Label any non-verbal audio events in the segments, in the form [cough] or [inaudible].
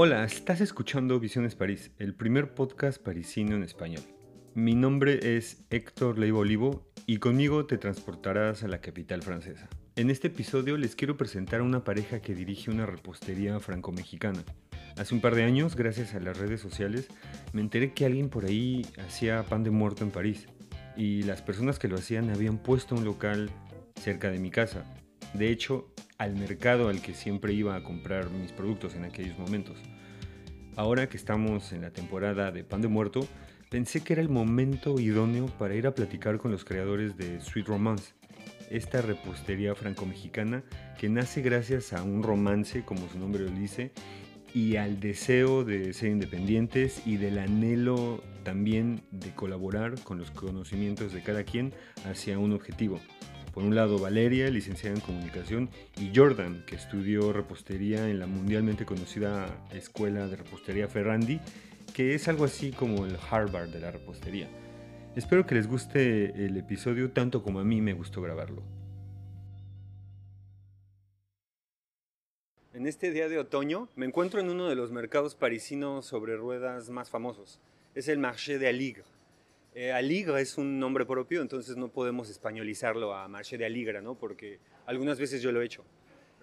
Hola, estás escuchando Visiones París, el primer podcast parisino en español. Mi nombre es Héctor Leiva Olivo y conmigo te transportarás a la capital francesa. En este episodio les quiero presentar a una pareja que dirige una repostería franco-mexicana. Hace un par de años, gracias a las redes sociales, me enteré que alguien por ahí hacía pan de muerto en París y las personas que lo hacían habían puesto un local cerca de mi casa. De hecho, al mercado al que siempre iba a comprar mis productos en aquellos momentos. Ahora que estamos en la temporada de pan de muerto, pensé que era el momento idóneo para ir a platicar con los creadores de Sweet Romance, esta repostería franco-mexicana que nace gracias a un romance, como su nombre lo dice, y al deseo de ser independientes y del anhelo también de colaborar con los conocimientos de cada quien hacia un objetivo. Por un lado, Valeria, licenciada en comunicación, y Jordan, que estudió repostería en la mundialmente conocida Escuela de Repostería Ferrandi, que es algo así como el Harvard de la repostería. Espero que les guste el episodio tanto como a mí me gustó grabarlo. En este día de otoño me encuentro en uno de los mercados parisinos sobre ruedas más famosos. Es el Marché de Aligre eh, Aligre es un nombre propio, entonces no podemos españolizarlo a Marché de Aligre, ¿no? Porque algunas veces yo lo he hecho.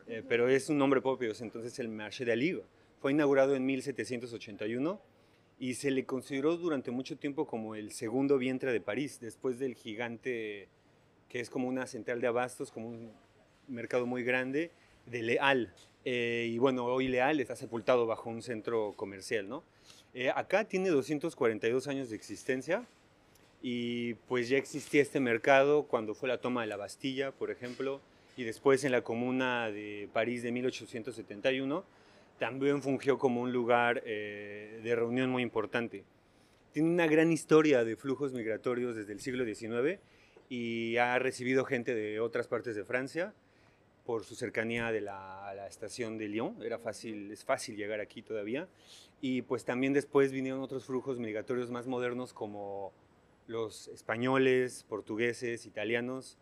Eh, pero es un nombre propio, entonces el Marché de Aligre. Fue inaugurado en 1781 y se le consideró durante mucho tiempo como el segundo vientre de París, después del gigante que es como una central de abastos, como un mercado muy grande, de Leal. Eh, y bueno, hoy Leal está sepultado bajo un centro comercial, ¿no? Eh, acá tiene 242 años de existencia y pues ya existía este mercado cuando fue la toma de la Bastilla, por ejemplo, y después en la Comuna de París de 1871 también fungió como un lugar eh, de reunión muy importante. Tiene una gran historia de flujos migratorios desde el siglo XIX y ha recibido gente de otras partes de Francia por su cercanía de a la estación de Lyon. Era fácil, es fácil llegar aquí todavía. Y pues también después vinieron otros flujos migratorios más modernos como los españoles, portugueses, italianos,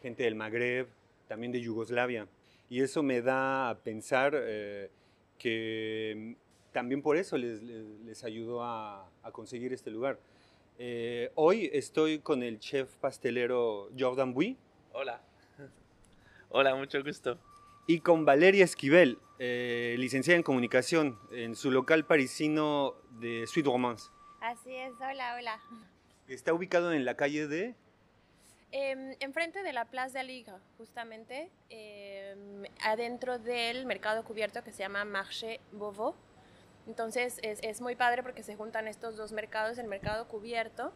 gente del Magreb, también de Yugoslavia. Y eso me da a pensar eh, que también por eso les, ayudó a, conseguir este lugar. Eh, hoy estoy con el chef pastelero Jordan Bui. Hola. [laughs] Hola, mucho gusto. Y con Valeria Esquivel, eh, licenciada en comunicación, en su local parisino de Sweet Romance. Así es, hola, hola. Está ubicado en la calle de... Em, enfrente de la Plaza de Liga, justamente, em, adentro del mercado cubierto que se llama Marché Beauvau. Entonces es, es, muy padre porque se juntan estos dos mercados, el mercado cubierto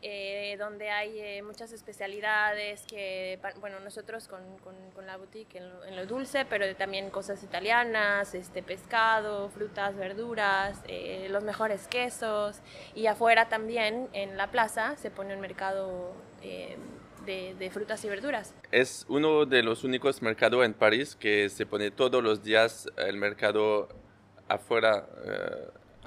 eh, donde hay eh, muchas especialidades que, bueno, nosotros con, con, la boutique en lo, dulce, pero también cosas italianas, este, pescado, frutas, verduras, eh, los mejores quesos. Y afuera también, en la plaza, se pone un mercado de, de, frutas y verduras. Es uno de los únicos mercados en París que se pone todos los días el mercado afuera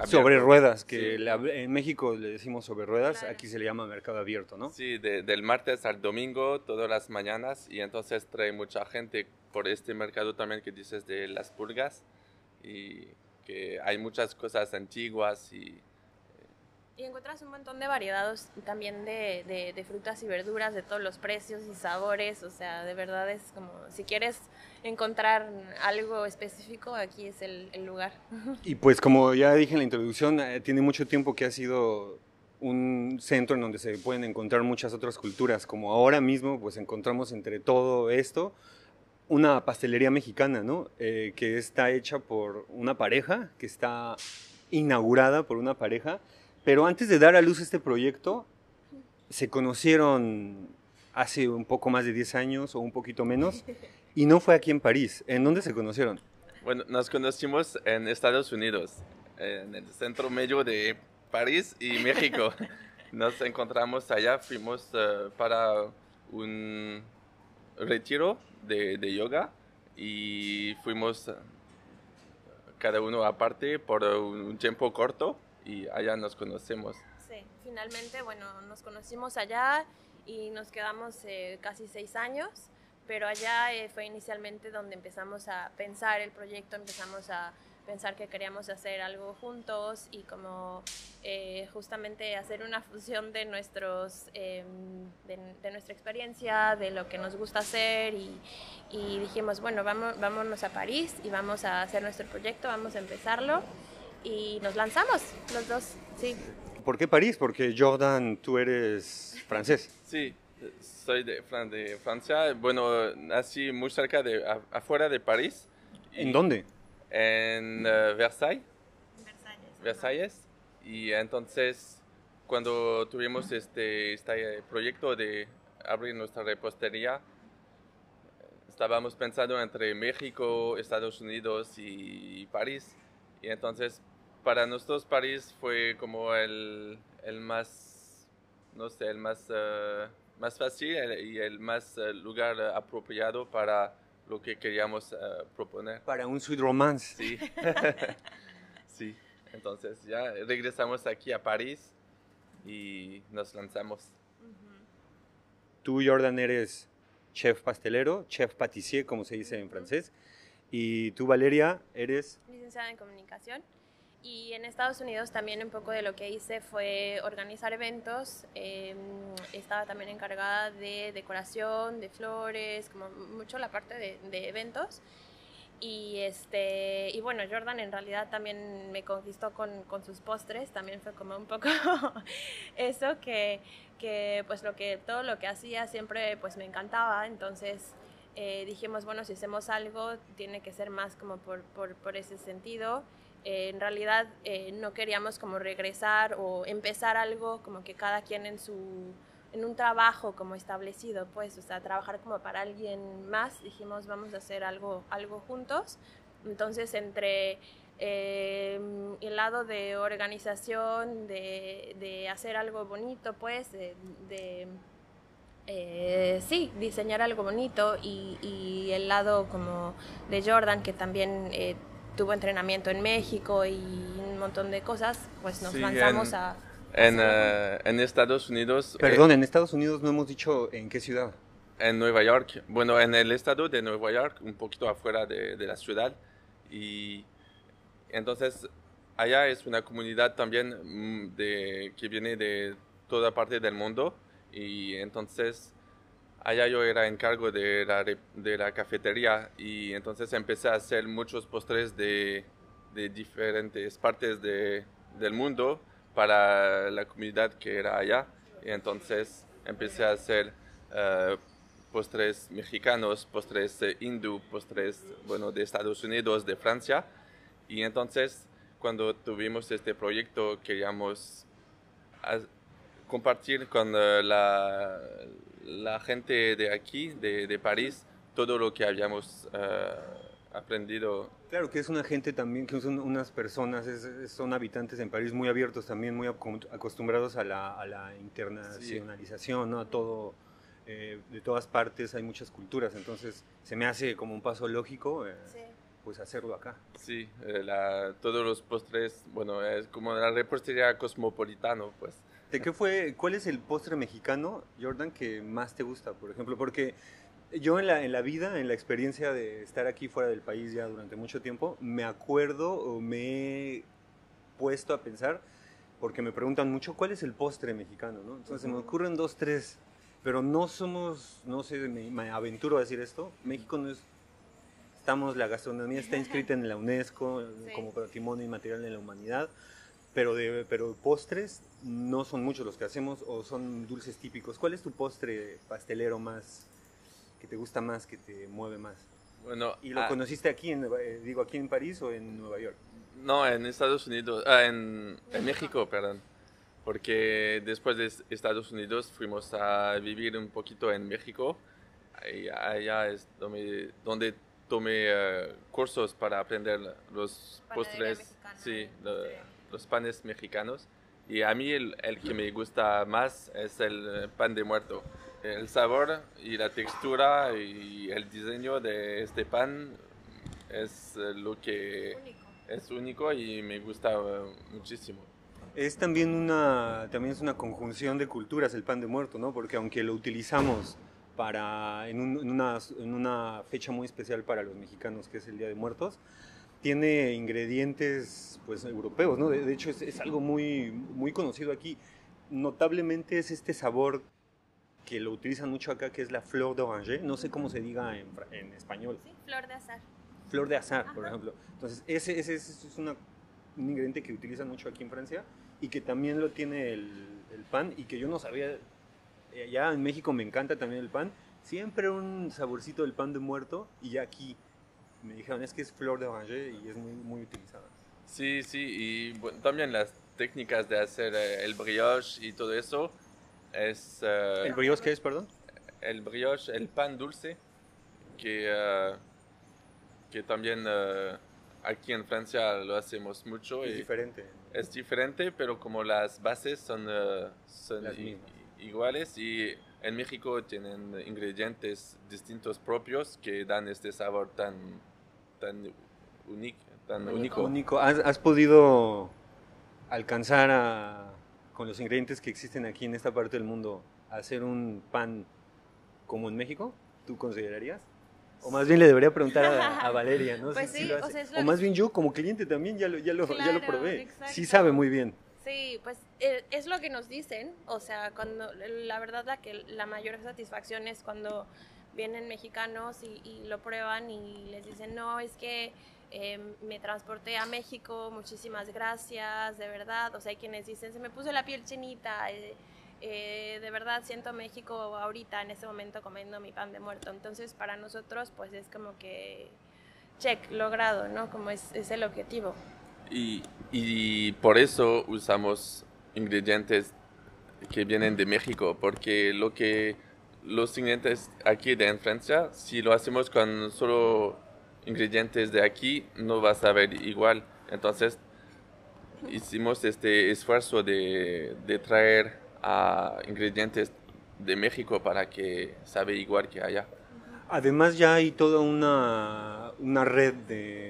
sobre ruedas, que en México le decimos sobre ruedas, aquí se le llama mercado abierto, ¿no? Sí, del martes al domingo, todas las mañanas, y entonces trae mucha gente por este mercado también que dices de las pulgas, y que hay muchas cosas antiguas y y encuentras un montón de variedades también de, de, frutas y verduras de todos los precios y sabores. O sea, de verdad es como, si quieres encontrar algo específico, aquí es el, lugar. [laughs] Y pues como ya dije en la introducción, eh, tiene mucho tiempo que ha sido un centro en donde se pueden encontrar muchas otras culturas. Como ahora mismo, pues encontramos entre todo esto una pastelería mexicana, ¿no? Eh, que está hecha por una pareja, que está inaugurada por una pareja pero antes de dar a luz este proyecto, se conocieron hace un poco más de 10 años o un poquito menos, [laughs] y no fue aquí en París. ¿En dónde se conocieron? Bueno, nos conocimos en Estados Unidos, en el centro medio de París y [laughs] México. Nos encontramos allá, fuimos eh, para un retiro de, de, yoga y fuimos eh, cada uno aparte por un tiempo corto y allá nos conocemos. Sí, finalmente, bueno, nos conocimos allá y nos quedamos eh, casi seis años, pero allá eh, fue inicialmente donde empezamos a pensar el proyecto, empezamos a pensar que queríamos hacer algo juntos y como eh, justamente hacer una fusión de, nuestros, em, de, nuestra experiencia, de lo que nos gusta hacer y, y, dijimos, bueno, vamos, vámonos a París y vamos a hacer nuestro proyecto, vamos a empezarlo y nos lanzamos los dos, sí. ¿Por qué París? Porque Jordan, tú eres francés. [laughs] Sí, soy de, de Francia. Bueno, nací muy cerca de, afuera de París. ¿En dónde? En uh, Versailles. Versalles. Versalles. Y entonces, cuando tuvimos este, este proyecto de abrir nuestra repostería, estábamos pensando entre México, Estados Unidos y París. Y entonces, para nosotros París fue como el, el más, no sé, el más, uh, más fácil y el más uh, lugar apropiado para lo que queríamos uh, proponer. Para un sweet romance. Sí. [laughs] sí. Entonces ya regresamos aquí a París y nos lanzamos. Tú, Jordan, eres chef pastelero, chef pâtissier, como se dice en francés. Y tú, Valeria, eres... Licenciada en comunicación. Y en Estados Unidos también un poco de lo que hice fue organizar eventos. Em, estaba también encargada de decoración, de flores, como mucho la parte de, de, eventos. Y, este, y bueno, Jordan en realidad también me conquistó con, con sus postres, también fue como un poco [laughs] eso que, que, pues lo que todo lo que hacía siempre pues me encantaba, entonces eh, dijimos, bueno, si hacemos algo tiene que ser más como por, por, por ese sentido. Eh, en realidad eh, no queríamos como regresar o empezar algo como que cada quien en su en un trabajo como establecido pues o sea trabajar como para alguien más dijimos vamos a hacer algo algo juntos entonces entre eh, el lado de organización de, de, hacer algo bonito pues de, de sí, diseñar algo bonito y, y, el lado como de Jordan que también tuvo entrenamiento en México y un montón de cosas, pues nos lanzamos a... En, uh, en, Estados Unidos... Perdón, eh, en Estados Unidos no hemos dicho en qué ciudad. En Nueva York. Bueno, en el estado de Nueva York, un poquito afuera de, de la ciudad. Y entonces allá es una comunidad también mm, de, que viene de toda parte del mundo. Y entonces allá yo era encargo de la, de la cafetería y entonces empecé a hacer muchos postres de, de diferentes partes de, del mundo para la comunidad que era allá. Y entonces empecé a hacer uh, postres mexicanos, postres hindú, postres bueno, de Estados Unidos, de Francia. Y entonces cuando tuvimos este proyecto queríamos compartir con uh, la, la gente de aquí, de, de París, todo lo que habíamos uh, aprendido. Claro, que es una gente también, que son unas personas, es, son habitantes en París muy abiertos también, muy acostumbrados a la, a la internacionalización, ¿no? a todo, eh, de todas partes hay muchas culturas, entonces se me hace como un paso lógico. Eh, sí. Pues hacerlo acá. Sí, eh, la, todos los postres, bueno, es como la repostería cosmopolitano, pues. ¿De qué fue, cuál es el postre mexicano, Jordan, que más te gusta, por ejemplo? Porque yo en la, en la vida, en la experiencia de estar aquí fuera del país ya durante mucho tiempo, me acuerdo o me he puesto a pensar, porque me preguntan mucho, ¿cuál es el postre mexicano? ¿no? Entonces me ocurren dos, tres, pero no somos, no sé, me, me aventuro a decir esto, México no es estamos, la gastronomía está [laughs] inscrita en la UNESCO sí. como patrimonio inmaterial de la humanidad, pero de pero postres no son muchos los que hacemos o son dulces típicos. ¿Cuál es tu postre pastelero más que te gusta más, que te mueve más? Bueno, ¿y lo ah, conociste aquí en eh, digo aquí en París o en Nueva York? No, en Estados Unidos, ah, en, en México, perdón. Porque después de Estados Unidos fuimos a vivir un poquito en México. Y allá es donde, donde tomé uh, cursos para aprender los postres, sí, sí los panes mexicanos. Y a mí el, el, que me gusta más es el pan de muerto. El sabor y la textura y el diseño de este pan es lo que único. es único y me gusta muchísimo. Es también una, también es una conjunción de culturas el pan de muerto, ¿no? Porque aunque lo utilizamos para, en, un- en una, en una fecha muy especial para los mexicanos, que es el Día de Muertos. Tiene ingredientes pues, europeos, ¿no? De, de hecho, es, es algo muy, muy conocido aquí. Notablemente es este sabor que lo utilizan mucho acá, que es la flor d'oranger. No sé cómo se diga en, en español. Sí, flor de azar. Flor de azar, por Ajá. ejemplo. Entonces, ese, ese, ese es una- un ingrediente que utilizan mucho aquí en Francia y que también lo tiene el, el pan y que yo no sabía. eh, Allá en México me encanta también el pan. Siempre un saborcito del pan de muerto y ya aquí me dijeron es que es flor de orange y es muy, muy utilizada. Sí, sí, y bueno, también las técnicas de hacer eh, el brioche y todo eso es eh, ¿El brioche qué es, perdón? el brioche, el pan dulce, que, eh, que también eh, aquí en Francia lo hacemos mucho. Es y diferente. es diferente, pero como las bases son, son iguales y en México tienen ingredientes distintos propios que dan este sabor tan, tan único. Tan Único. único. ¿has, has podido alcanzar a, con los ingredientes que existen aquí en esta parte del mundo a hacer un pan como en México? ¿Tú considerarías? O más bien le debería preguntar a, a [laughs] Valeria, ¿no? Pues Si- sí, si lo o sea, es lo O más bien yo como cliente también ya lo, ya lo, ya lo Claro, probé. exacto. Sí sabe muy bien. Sí, pues eh, es lo que nos dicen, o sea, cuando la verdad la que la mayor satisfacción es cuando vienen mexicanos y, y lo prueban y les dicen, no, es que eh, me transporté a México, muchísimas gracias, de verdad, o sea, hay quienes dicen, se me puso la piel chinita, eh, eh, de verdad siento México ahorita, en este momento, comiendo mi pan de muerto, entonces para nosotros, pues es como que, check, logrado, ¿no? Como es, es el objetivo. Y, y por eso usamos ingredientes que vienen de México, porque lo que los ingredientes aquí de en Francia, si lo hacemos con solo ingredientes de aquí, no va a saber igual. Entonces, hicimos este esfuerzo de, de traer a ingredientes de México para que sabe igual que allá. Además ya hay toda una, una red de,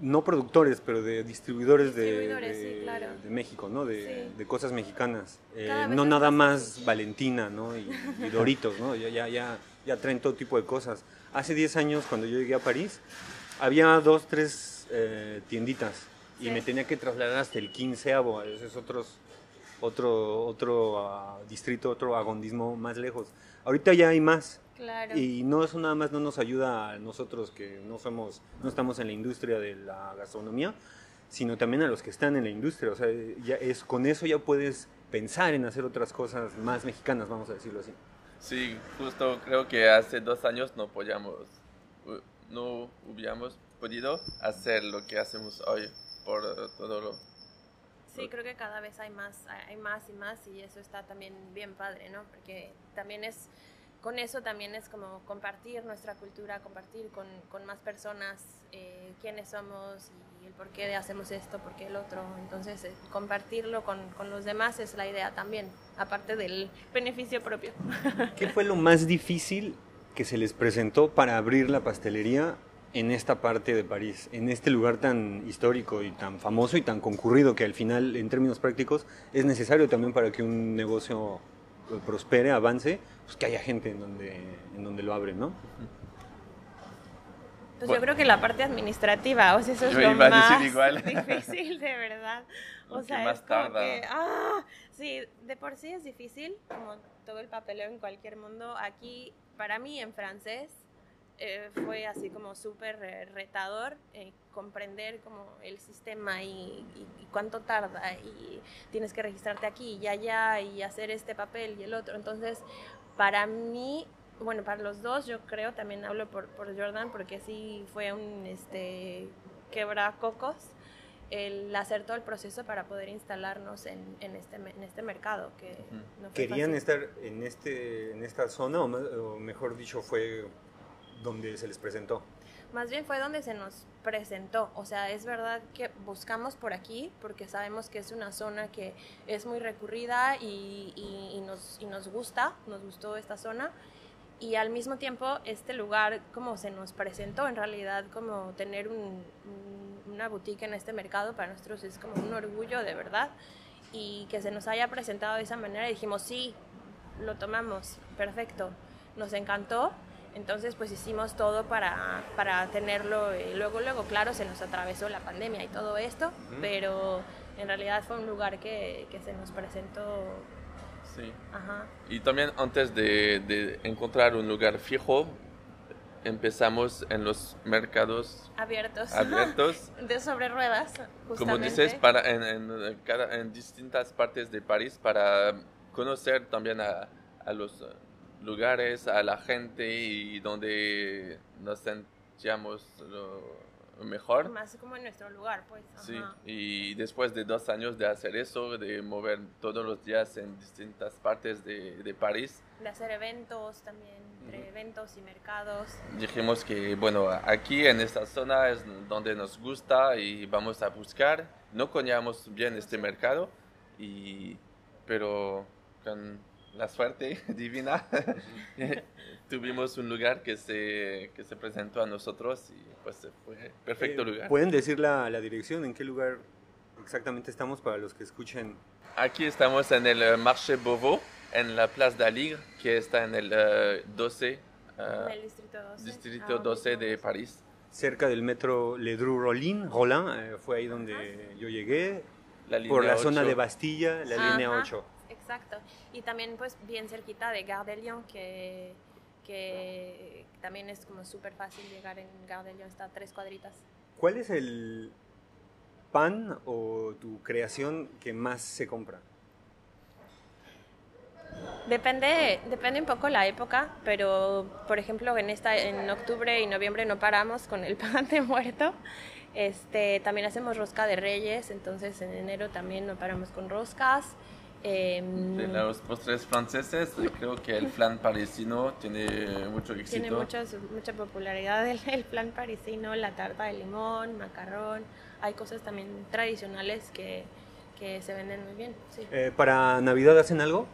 no productores, pero de distribuidores, de- Distribuidores, de, sí, claro. de México, ¿no? De, Sí. de cosas mexicanas. Eh, no nada más Valentina, ¿no? Y, y Doritos, ¿no? Ya, ya, ya, ya traen todo tipo de cosas. Hace 10 años, cuando yo llegué a París, había dos, tres eh, tienditas y Sí. me tenía que trasladar hasta el quinceavo, a veces otros, otro, otro ah, distrito, otro agondismo más lejos. Ahorita ya hay más. Claro. Y no eso nada más no nos ayuda a nosotros que no somos, no estamos en la industria de la gastronomía, sino también a los que están en la industria. O sea, ya es, con eso ya puedes pensar en hacer otras cosas más mexicanas, vamos a decirlo así. Sí, justo creo que hace dos años no podíamos, no hubiéramos podido hacer lo que hacemos hoy por todo lo... Sí, creo que cada vez hay más, hay más y más y eso está también bien padre, ¿no? Porque también es, con eso también es como compartir nuestra cultura, compartir con, con más personas eh, quiénes somos y el por qué hacemos esto, por qué el otro. Entonces, eh, compartirlo con, con los demás es la idea también, aparte del beneficio propio. [laughs] ¿Qué fue lo más difícil que se les presentó para abrir la pastelería en esta parte de París, en este lugar tan histórico y tan famoso y tan concurrido que al final, en términos prácticos, es necesario también para que un negocio prospere, avance, pues que haya gente en donde, en donde lo abren, ¿no? Pues Bueno. yo creo que la parte administrativa, o sea, eso es Yo lo más igual. [laughs] difícil, de verdad. O sea, más es como tarda. que, ah, sí, de por sí es difícil, como todo el papeleo en cualquier mundo. Aquí, para mí, en francés, eh, fue así como súper eh, retador eh, comprender como el sistema y, y- y cuánto tarda y tienes que registrarte aquí y allá y hacer este papel y el otro. Entonces, para mí, bueno, para los dos, yo creo, también hablo por, por Jordan, porque sí fue un este, quebracocos el hacer todo el proceso para poder instalarnos en, en este, en este mercado. Que no fue ¿Querían fácil. estar en, este, en esta zona o mejor dicho fue donde se les presentó? Más bien fue donde se nos presentó. O sea, es verdad que buscamos por aquí porque sabemos que es una zona que es muy recurrida y, y- nos, y nos gusta, nos gustó esta zona. Y al mismo tiempo, este lugar, como se nos presentó, en realidad, como tener un- un- una boutique en este mercado, para nosotros es como un orgullo de verdad. Y que se nos haya presentado de esa manera, dijimos, sí, lo tomamos, perfecto, nos encantó. Entonces, pues hicimos todo para, para tenerlo. Y luego, luego, claro, se nos atravesó la pandemia y todo esto, pero en realidad fue un lugar que, que se nos presentó. Sí. Ajá. Y también antes de, de encontrar un lugar fijo, empezamos en los mercados Abiertos. abiertos. [laughs] de sobre ruedas, Como justamente. dices, para, en, en en distintas partes de París para conocer también a, a los eh, lugares, a la gente y donde nos sentíamos lo mejor. Más como en nuestro lugar, pues. Sí, ajá. y después de dos años de hacer eso, de mover todos los días en distintas partes de, de París, De hacer eventos también, entre eventos y mercados. dijimos que, bueno, aquí en esta zona es donde nos gusta y vamos a buscar. No conocíamos bien este mercado, y, pero con la suerte [laughs] divina [laughs] tuvimos un lugar que se, que se presentó a nosotros y pues fue perfecto Eh, lugar. ¿Pueden decir la, la dirección? ¿En qué lugar exactamente estamos para los que escuchen? Aquí estamos en el eh, Marché Beauvau, en la Place d'Aligre, que está en el eh, 12, eh, el distrito 12. distrito ahora 12 mismo. de París. Cerca del metro Ledru Rollin, Rollin, eh, fue ahí donde yo llegué, La línea por la zona 8. de Bastilla, la Ajá, línea 8. Exacto. Y también pues bien cerquita de Gare de Lyon, que, que también es como súper fácil llegar en Gare de Lyon, está a tres cuadritas. ¿Cuál es el pan o tu creación que más se compra? Depende, depende un poco la época, pero por ejemplo en esta en octubre y noviembre no paramos con el [laughs] pan de muerto. Este, también hacemos rosca de reyes, entonces en enero también no paramos con roscas. Em, De los postres franceses, eh, creo que el flan parisino tiene mucho éxito. Tiene muchas- mucha popularidad el, el plan parisino, la tarta de limón, macarrón. Hay cosas también tradicionales que, que se venden muy bien. Sí. Eh, ¿Para Navidad hacen algo?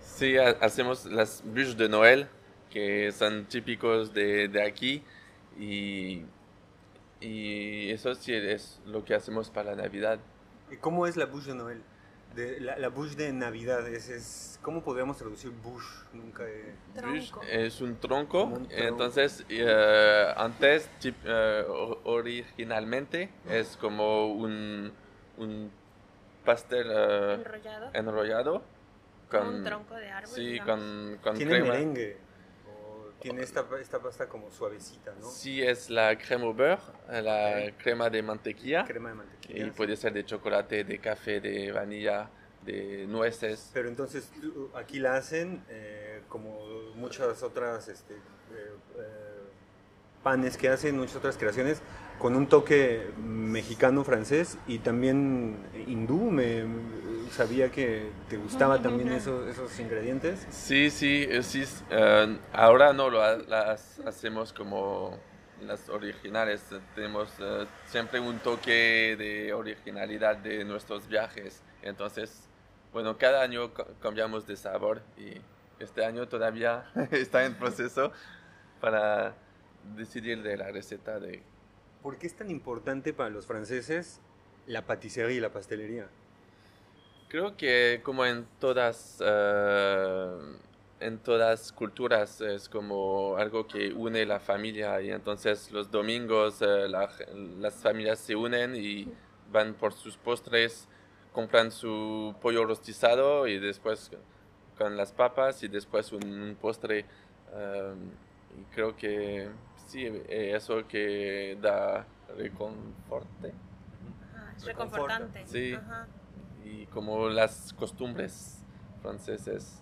Sí, ha- hacemos las bûches de Noël, que son típicos de, de aquí, y, y eso sí es lo que hacemos para la Navidad. ¿Y ¿Cómo es la bouche de Noel? De, la, la bouche de Navidad, es, es- ¿cómo podríamos traducir bouche? Nunca he... Es un tronco, Como un tronco. entonces eh, antes, tip- eh, originalmente, es como un, un pastel eh, Enrollado. enrollado Con un tronco de árbol, Sí, digamos. con, con ¿Tiene crema. merengue? ¿O tiene esta, esta pasta como suavecita, no? Sí, es la crema au beurre, la Ok. crema de mantequilla. Crema de mantequilla. Y puede ser de chocolate, de café, de vanilla, de nueces. Pero entonces aquí la hacen eh, como muchas otras este, eh, eh, panes que hacen, muchas otras creaciones, con un toque mexicano-francés y también hindú. Me, sabía que te gustaba también esos, esos ingredientes. Sí, sí, sí. eh, ahora no lo las hacemos como las originales. eh, Tenemos eh, siempre un toque de originalidad de nuestros viajes. Entonces, bueno, cada año ca- cambiamos de sabor y este año todavía [laughs] está en proceso para decidir de la receta de ¿Por qué es tan importante para los franceses la paticería y la pastelería? Creo que como en todas, eh, en todas culturas es como algo que une la familia y entonces los domingos eh, la- las familias se unen y van por sus postres, compran su pollo rostizado y después con las papas y después un, un postre. eh, y creo que sí, eh, eso que da reconforte. Es reconfortante. Sí. Ajá. Y como las costumbres franceses.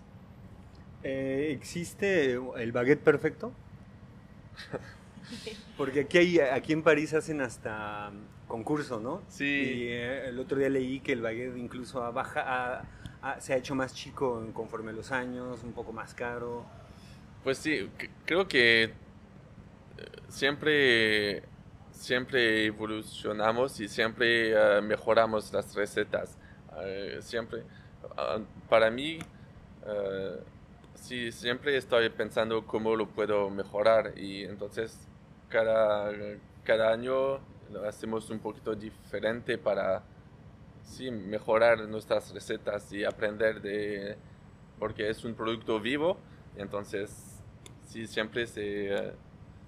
Eh, ¿Existe el baguette perfecto? [laughs] Porque aquí, hay, aquí en París hacen hasta concurso, ¿no? Sí. Y eh, el otro día leí que el baguette incluso ha baja, se ha hecho más chico conforme los años, un poco más caro. Pues sí, creo que eh, siempre, siempre evolucionamos y siempre eh, mejoramos las recetas. Eh, siempre, ah, para mí, eh, sí, siempre estoy pensando cómo lo puedo mejorar y entonces cada, cada año lo hacemos un poquito diferente para sí, mejorar nuestras recetas y aprender de, porque es un producto vivo, entonces sí, siempre se,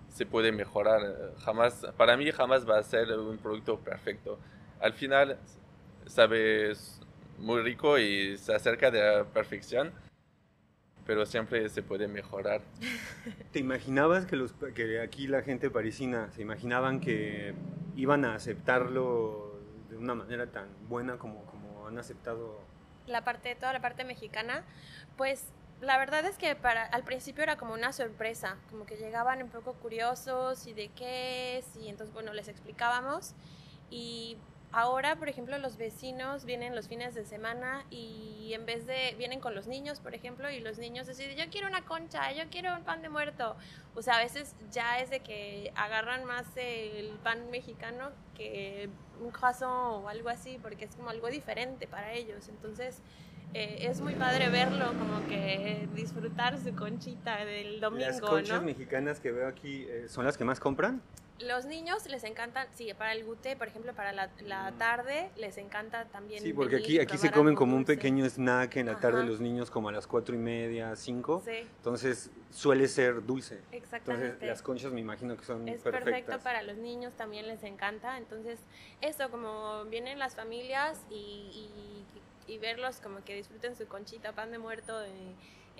se puede mejorar. Jamás, para mí jamás va a ser un producto perfecto. Al final, sabes muy rico y se acerca de la perfección, pero siempre se puede mejorar. [laughs] ¿Te imaginabas que, los, que aquí la gente parisina se imaginaban que iban a aceptarlo de una manera tan buena como, como han aceptado? La parte, toda la parte mexicana, pues la verdad es que para al principio era como una sorpresa, como que llegaban un poco curiosos y de qué es, y entonces bueno, les explicábamos y Ahora, por ejemplo, los vecinos vienen los fines de semana y en vez de, vienen con los niños, por ejemplo, y los niños deciden, yo quiero una concha, yo quiero un pan de muerto. O sea, a veces ya es de que agarran más el pan mexicano que un croissant o algo así, porque es como algo diferente para ellos. Entonces, eh, es muy padre verlo, como que disfrutar su conchita del domingo. Las conchas mexicanas que veo aquí, eh, ¿son las que más compran? Los niños les encantan, sí, para el gute, por ejemplo, para la, la tarde, les encanta también. Sí, porque aquí, aquí se comen como un pequeño snack en la tarde los niños, como a las cuatro y media, cinco. Sí. Entonces suele ser dulce. Exactamente. Entonces las conchas me imagino que son es perfecto para los niños, también les encanta. Entonces, eso, como vienen las familias y, y, verlos como que disfruten su conchita, pan de muerto.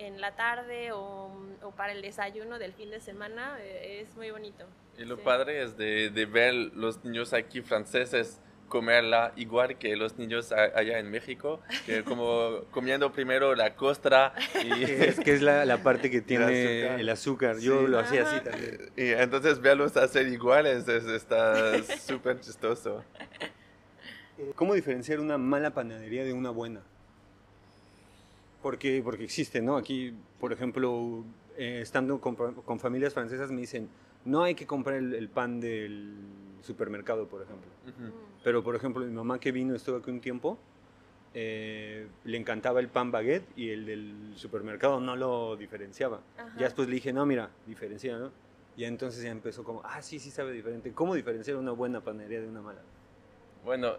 En la tarde o, o, para el desayuno del fin de semana, eh, es muy bonito. Y lo padre es de, de, ver los niños aquí franceses comerla igual que los niños allá en México, que [laughs] como comiendo primero la costra y [laughs] es que es la, la parte que [laughs] tiene el azúcar. Yo lo hacía así también. Y entonces verlos hacer iguales es, está súper chistoso. ¿Cómo diferenciar una mala panadería de una buena? Porque, porque existe, ¿no? Aquí, por ejemplo, eh, estando con, con familias francesas me dicen, no hay que comprar el, pan del supermercado, por ejemplo. Pero, por ejemplo, mi mamá que vino, estuvo aquí un tiempo, eh, le encantaba el pan baguette y el del supermercado no lo diferenciaba. Ya después le dije, no, mira, diferencia, ¿no? Y entonces ya empezó como, ah, sí, sí sabe diferente. ¿Cómo diferenciar una buena panadería de una mala? Bueno,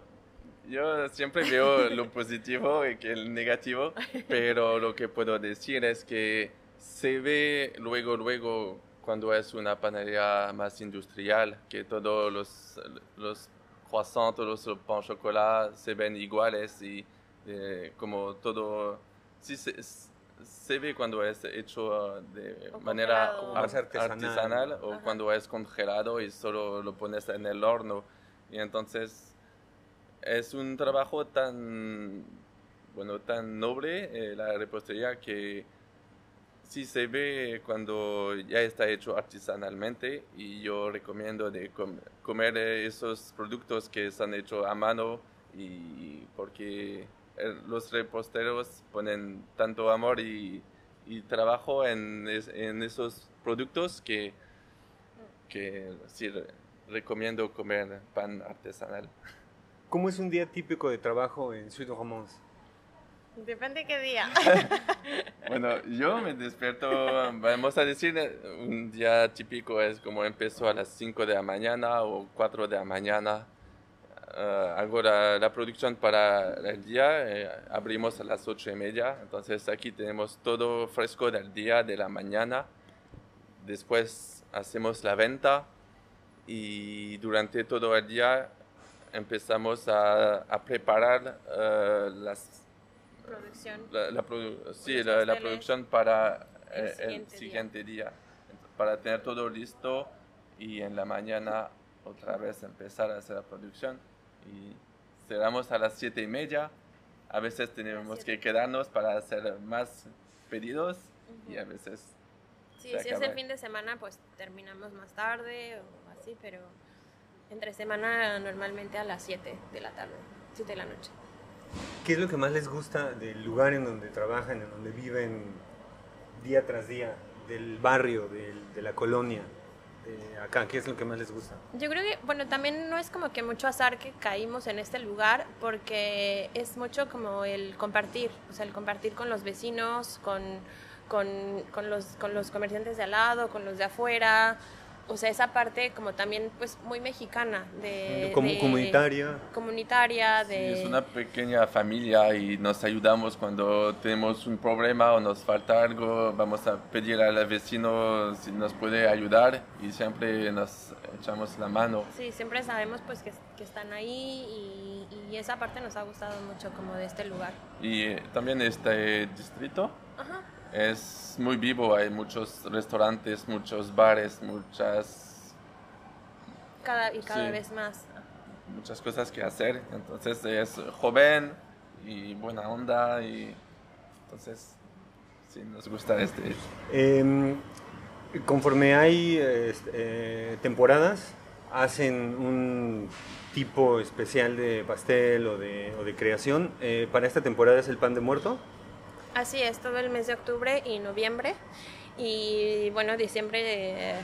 yo siempre veo lo [laughs] positivo y que el negativo, [laughs] pero lo que puedo decir es que se ve luego, luego cuando es una panadería más industrial, que todos los, los croissants, todos los pan chocolate se ven iguales y eh, como todo, sí se, se, ve cuando es hecho de manera artesanal, o cuando es congelado y solo lo pones en el horno. Y entonces es un trabajo tan, bueno, tan noble eh, la repostería que sí se ve cuando ya está hecho artesanalmente y yo recomiendo de comer esos productos que están hechos a mano y porque eh, los reposteros ponen tanto amor y, trabajo en, en, esos productos que, que sí recomiendo comer pan artesanal. ¿Cómo es un día típico de trabajo en Suite Romance? Depende qué día. [laughs] bueno, yo me despierto, vamos a decir, un día típico es como empezó a las 5 de la mañana o 4 de la mañana. Uh, hago la, producción para el día, eh, abrimos a las 8 y media, entonces aquí tenemos todo fresco del día, de la mañana. Después hacemos la venta y durante todo el día empezamos a, a preparar uh, las producción. La, sí, la, producción para el siguiente, día. Para tener todo listo y en la mañana otra vez empezar a hacer la producción. Y cerramos a las siete y media. A veces tenemos que quedarnos para hacer más pedidos y a veces... Sí, si es el fin de semana, pues terminamos más tarde o así, pero entre semana normalmente a las 7 de la tarde, 7 de la noche. ¿Qué es lo que más les gusta del lugar en donde trabajan, en donde viven día tras día, del barrio, de la colonia? De acá, ¿qué es lo que más les gusta? Yo creo que, bueno, también no es como que mucho azar que caímos en este lugar, porque es mucho como el compartir, o sea, el compartir con los vecinos, con, con, con los, con los comerciantes de al lado, con los de afuera, o sea, esa parte como también pues muy mexicana, de, Como de- comunitaria. comunitaria, Sí, de... es una pequeña familia y nos ayudamos cuando tenemos un problema o nos falta algo, vamos a pedir al vecino si nos puede ayudar y siempre nos echamos la mano. Sí, siempre sabemos pues que, que están ahí y, y esa parte nos ha gustado mucho como de este lugar. Y eh, también este distrito Ajá. Es muy vivo, hay muchos restaurantes, muchos bares, muchas, Cada, y cada Sí. vez más. muchas cosas que hacer. Entonces es joven y buena onda y entonces sí nos gusta este. Em, conforme hay este, eh, temporadas, hacen un tipo especial de pastel o de, o de creación. Eh, para esta temporada es el pan de muerto. Así es, todo el mes de octubre y noviembre. Y bueno, diciembre, eh,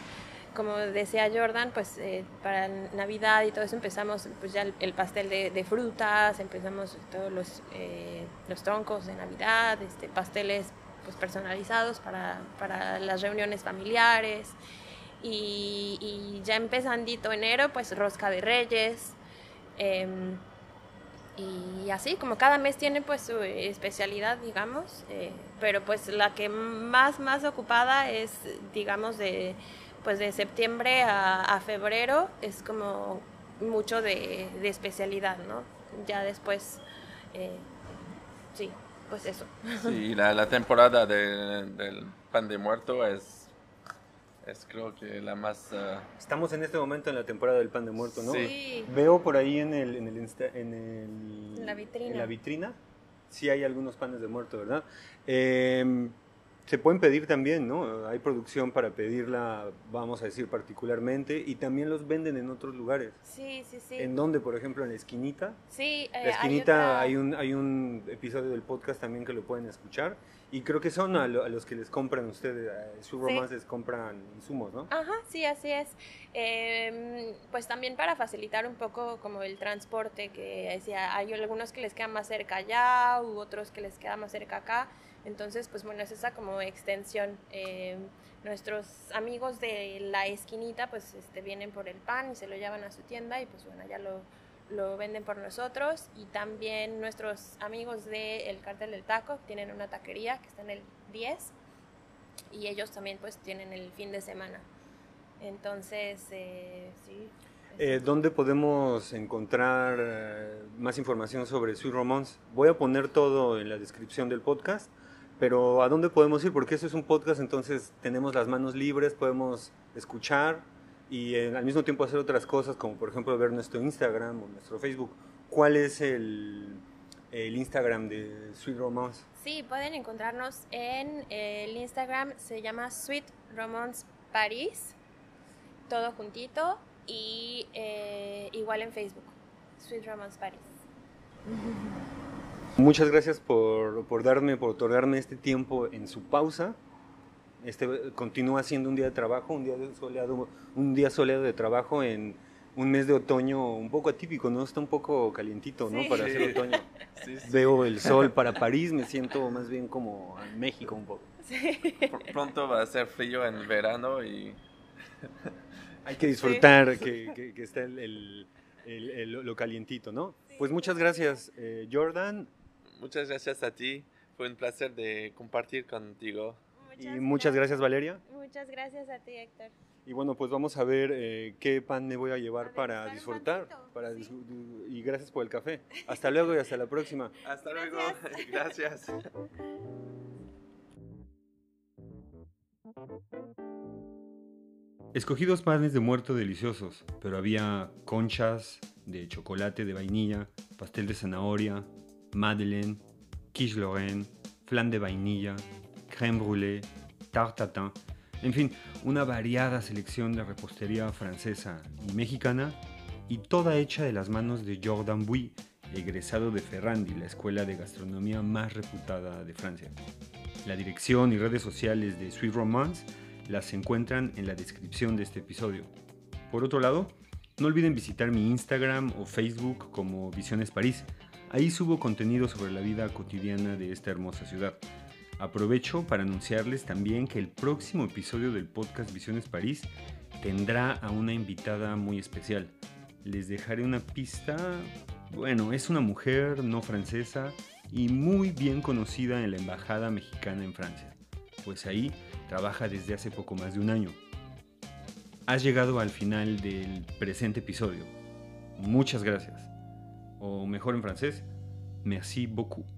como decía Jordan, pues eh, para Navidad y todo eso empezamos pues ya el, el pastel de, frutas, empezamos todos los, eh, los troncos de Navidad, este, pasteles pues personalizados para, para las reuniones familiares. Y, ya empezandito enero, pues rosca de reyes. Y así, como cada mes tiene pues su especialidad, digamos, eh, pero pues la que más, más ocupada es, digamos, de, pues de septiembre a, febrero, es como mucho de, de especialidad, ¿no? Ya después, eh, sí, pues eso. Sí, la, la temporada de- del pan de muerto es, es creo que la más... ah, Estamos en este momento en la temporada del pan de muerto, ¿no? Sí. Veo por ahí en el, en el, Insta- en el- la vitrina. en la vitrina, sí hay algunos panes de muerto, ¿verdad? Em, se pueden pedir también, ¿no? Hay producción para pedirla, vamos a decir particularmente, y también los venden en otros lugares. Sí, sí, sí. ¿En donde, por ejemplo, en la esquinita? Sí, eh, La hay esquinita otra- hay, un, hay un episodio del podcast también que lo pueden escuchar. Y creo que son a, lo- a los que les compran ustedes, su Sí. romance les compran insumos, ¿no? Ajá, sí, así es. Em, pues también para facilitar un poco como el transporte, que decía, hay algunos que les queda más cerca allá, u otros que les queda más cerca acá. Entonces, pues bueno, es esa como extensión. Em, nuestros amigos de la esquinita, pues este, vienen por el pan y se lo llevan a su tienda y pues bueno, ya lo, lo venden por nosotros. Y también nuestros amigos del Cartel del Taco tienen una taquería que está en el 10 y ellos también pues tienen el fin de semana. Entonces, eh, sí. Eh, ¿Dónde podemos encontrar eh, más información sobre Sweet Romance? Voy a poner todo en la descripción del podcast, pero ¿a dónde podemos ir? Porque eso es un podcast, entonces tenemos las manos libres, podemos escuchar y eh, al mismo tiempo hacer otras cosas, como por ejemplo ver nuestro Instagram o nuestro Facebook. ¿Cuál es el, el Instagram de Sweet Romance? Sí, pueden encontrarnos en el Instagram, se llama Sweet Romance Paris, todo juntito, y eh, igual en Facebook, Sweet Romance Paris. Muchas gracias por, por darme, por otorgarme este tiempo en su pausa. Este continúa siendo un día de trabajo, un día de soleado, un día soleado de trabajo en un mes de otoño un poco atípico, ¿no? Está un poco calientito, ¿no? Sí. Para hacer otoño. [laughs] sí, sí. Veo el sol para París, me siento más bien como en México un poco. Pr- Pronto va a ser frío en verano y [laughs] Hay que disfrutar que, que- que está el, el- el- el- lo calientito, ¿no? Pues muchas gracias, eh, Jordan, muchas gracias a ti. Fue un placer de compartir contigo. Y muchas gracias, Valeria. Muchas gracias a ti, Héctor. Y bueno, pues vamos a ver eh, qué pan me voy a llevar A para disfrutar. Para sí. y gracias por el café. Hasta luego y hasta la próxima. [laughs] Hasta luego. Gracias. [laughs] gracias. Escogí dos panes de muerto deliciosos, pero había conchas de chocolate de vainilla, pastel de zanahoria, madeleine, quiche lorraine, flan de vainilla, crème brûlée, tarte tatin, en fin, una variada selección de repostería francesa y mexicana y toda hecha de las manos de Jordan Bouy, egresado de Ferrandi, la escuela de gastronomía más reputada de Francia. La dirección y redes sociales de Sweet Romance las encuentran en la descripción de este episodio. Por otro lado, no olviden visitar mi Instagram o Facebook como Visiones París. Ahí subo contenido sobre la vida cotidiana de esta hermosa ciudad. Aprovecho para anunciarles también que el próximo episodio del podcast Visiones París tendrá a una invitada muy especial. Les dejaré una pista. Bueno, es una mujer no francesa y muy bien conocida en la Embajada Mexicana en Francia, pues ahí trabaja desde hace poco más de un año. Has llegado al final del presente episodio. Muchas gracias. O mejor en francés, merci beaucoup.